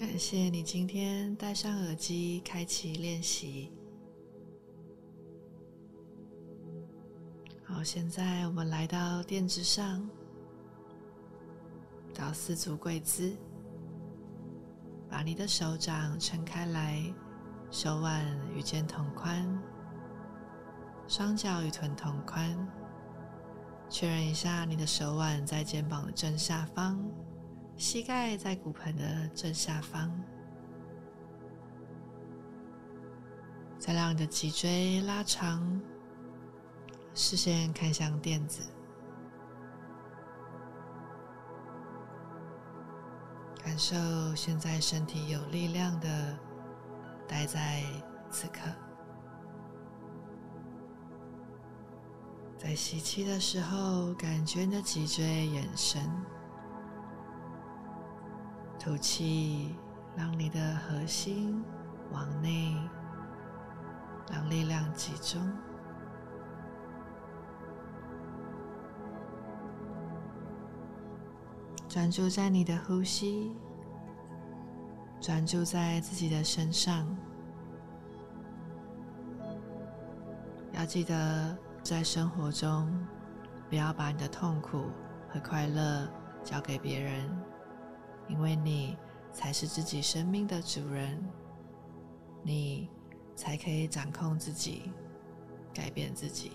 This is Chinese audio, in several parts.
感谢你今天戴上耳机，开启练习。好，现在我们来到垫子上，到四足跪姿，把你的手掌撑开来，手腕与肩同宽，双脚与臀同宽。确认一下，你的手腕在肩膀的正下方，膝盖在骨盆的正下方。再让你的脊椎拉长。视线看向垫子，感受现在身体有力量的待在此刻。在吸气的时候，感觉你的脊椎延伸；吐气，让你的核心往内，让力量集中。专注在你的呼吸，专注在自己的身上。要记得，在生活中，不要把你的痛苦和快乐交给别人，因为你才是自己生命的主人，你才可以掌控自己，改变自己。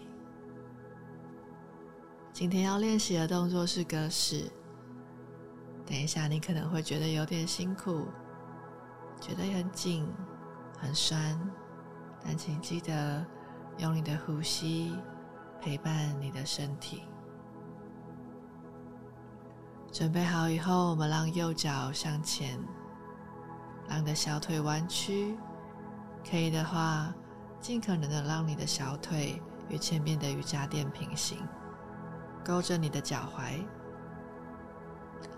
今天要练习的动作是格式。等一下，你可能会觉得有点辛苦，觉得很紧、很酸，但请记得用你的呼吸陪伴你的身体。准备好以后，我们让右脚向前，让你的小腿弯曲。可以的话，尽可能的让你的小腿与前面的瑜伽垫平行，勾着你的脚踝。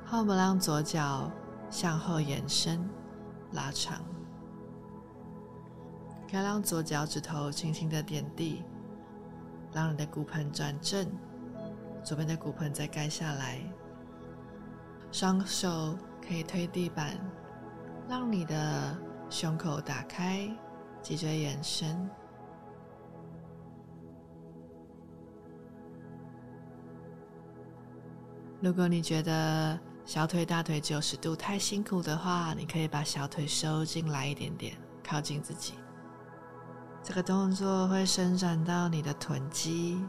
后，我们让左脚向后延伸、拉长，可以让左脚趾头轻轻的点地，让你的骨盆转正，左边的骨盆再盖下来。双手可以推地板，让你的胸口打开，脊椎延伸。如果你觉得，小腿、大腿九十度太辛苦的话，你可以把小腿收进来一点点，靠近自己。这个动作会伸展到你的臀肌。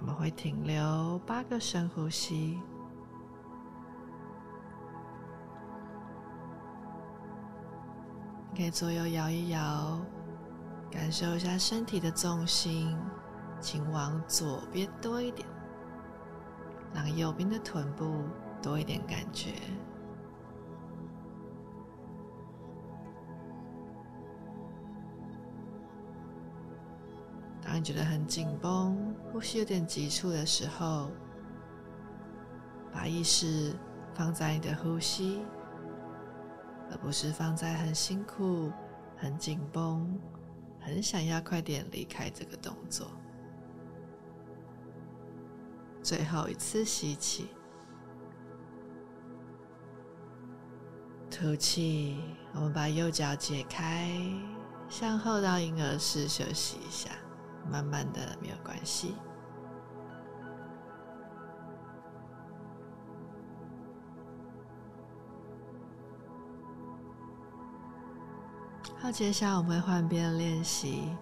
我们会停留八个深呼吸，可以左右摇一摇。感受一下身体的重心，请往左边多一点，让右边的臀部多一点感觉。你觉得很紧绷、呼吸有点急促的时候，把意识放在你的呼吸，而不是放在很辛苦、很紧绷。很想要快点离开这个动作。最后一次吸气，吐气。我们把右脚解开，向后到婴儿式休息一下，慢慢的没有关系。好，接下来我们会换边练习，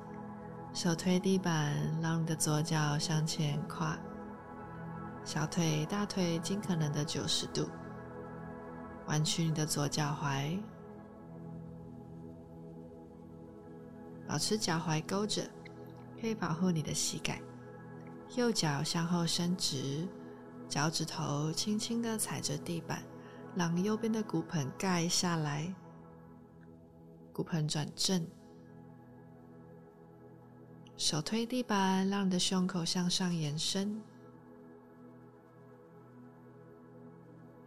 手推地板，让你的左脚向前跨，小腿、大腿尽可能的九十度，弯曲你的左脚踝，保持脚踝勾着，可以保护你的膝盖。右脚向后伸直，脚趾头轻轻的踩着地板，让右边的骨盆盖下来。骨盆转正，手推地板，让你的胸口向上延伸，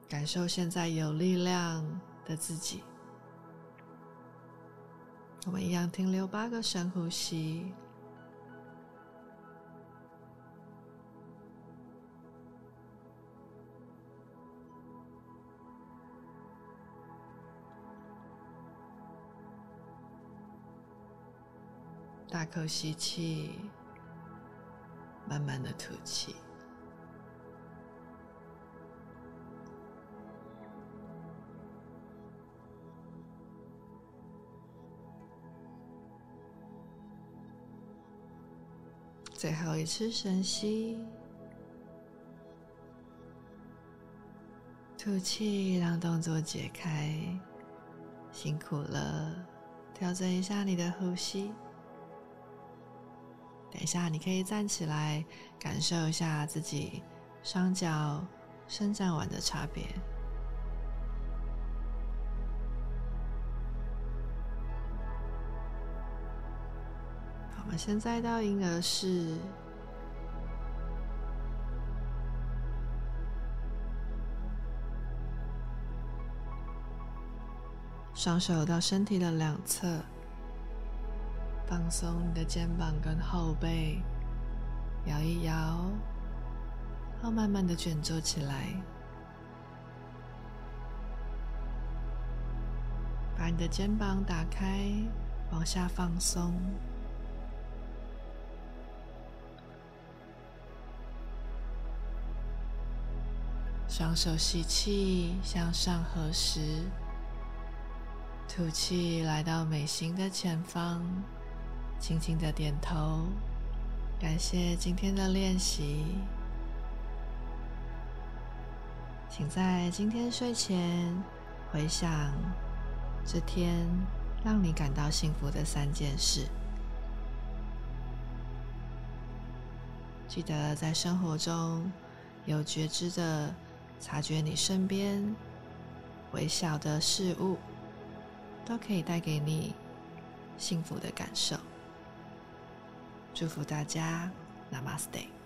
感受现在有力量的自己。我们一样停留八个深呼吸，大口吸气，慢慢的吐气。最后一次深吸，吐气，让动作解开。辛苦了，调整一下你的呼吸。等一下，你可以站起来，感受一下自己双脚伸展完的差别。我们现在到婴儿式，双手到身体的两侧，放松你的肩膀跟后背，摇一摇，然后慢慢的卷坐起来，把你的肩膀打开，往下放松。双手吸气，向上合十，吐气，来到眉心的前方，轻轻的点头，感谢今天的练习。请在今天睡前回想这天让你感到幸福的三件事，记得在生活中有觉知的。察觉你身边微小的事物，都可以带给你幸福的感受。祝福大家，Namaste。